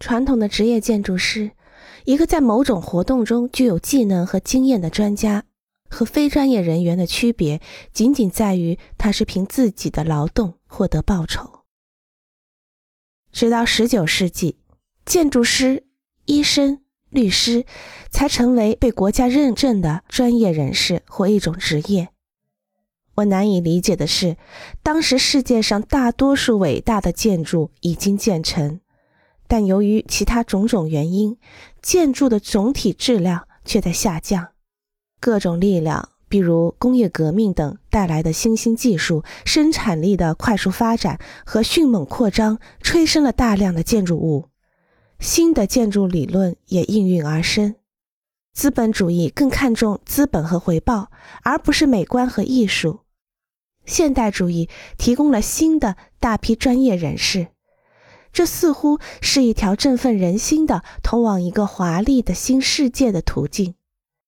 传统的职业建筑师，一个在某种活动中具有技能和经验的专家，和非专业人员的区别，仅仅在于他是凭自己的劳动获得报酬。直到十九世纪，建筑师、医生、律师才成为被国家认证的专业人士或一种职业。我难以理解的是，当时世界上大多数伟大的建筑已经建成。但由于其他种种原因，建筑的总体质量却在下降。各种力量，比如工业革命等带来的新兴技术、生产力的快速发展和迅猛扩张，催生了大量的建筑物。新的建筑理论也应运而生。资本主义更看重资本和回报，而不是美观和艺术。现代主义提供了新的大批专业人士。这似乎是一条振奋人心的通往一个华丽的新世界的途径。